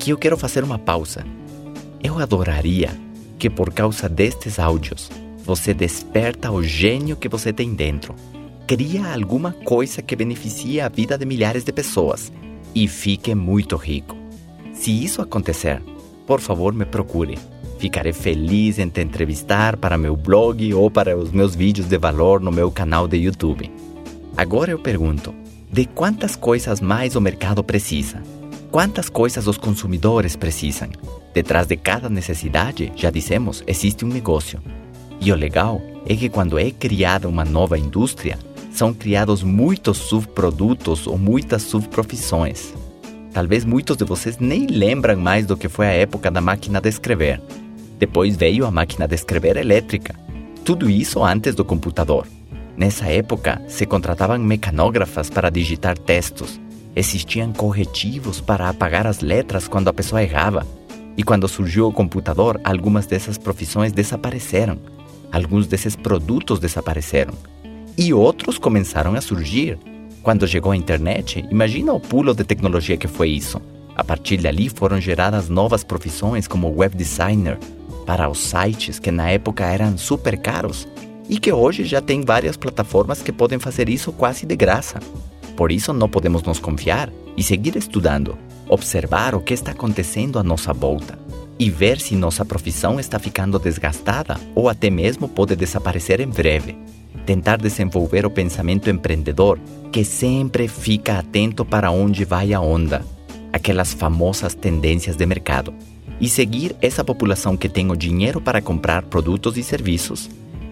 aqui eu quero fazer uma pausa. Eu adoraria que por causa destes áudios você desperta o gênio que você tem dentro. Cria alguma coisa que beneficie a vida de milhares de pessoas e fique muito rico. Se isso acontecer, por favor me procure. Ficarei feliz em te entrevistar para meu blog ou para os meus vídeos de valor no meu canal de YouTube. Agora eu pergunto: de quantas coisas mais o mercado precisa? Quantas coisas os consumidores precisam? Detrás de cada necessidade, já dissemos, existe um negócio. E o legal é que quando é criada uma nova indústria, são criados muitos subprodutos ou muitas subprofissões. Talvez muitos de vocês nem lembram mais do que foi a época da máquina de escrever. Depois veio a máquina de escrever elétrica. Tudo isso antes do computador. Nessa época, se contratavam mecanógrafas para digitar textos. Existiam corretivos para apagar as letras quando a pessoa errava. E quando surgiu o computador, algumas dessas profissões desapareceram. Alguns desses produtos desapareceram. E outros começaram a surgir. Quando chegou a internet, imagina o pulo de tecnologia que foi isso. A partir dali foram geradas novas profissões como web designer para os sites que na época eram super caros e que hoje já tem várias plataformas que podem fazer isso quase de graça. Por isso não podemos nos confiar e seguir estudando, observar o que está acontecendo à nossa volta e ver se nossa profissão está ficando desgastada ou até mesmo pode desaparecer em breve. Tentar desenvolver o pensamento empreendedor que sempre fica atento para onde vai a onda, aquelas famosas tendências de mercado, e seguir essa população que tem o dinheiro para comprar produtos e serviços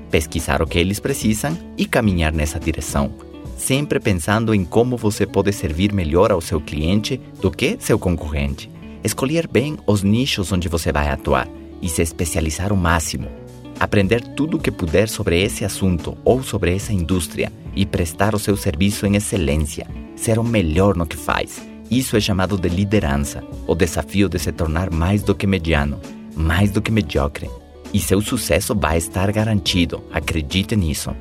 pesquisar o que eles precisam e caminhar nessa direção, sempre pensando em como você pode servir melhor ao seu cliente do que seu concorrente. Escolher bem os nichos onde você vai atuar e se especializar o máximo. Aprender tudo o que puder sobre esse assunto ou sobre essa indústria e prestar o seu serviço em excelência, ser o melhor no que faz. Isso é chamado de liderança, o desafio de se tornar mais do que mediano, mais do que mediocre, e seu sucesso vai estar garantido. Acredite nisso.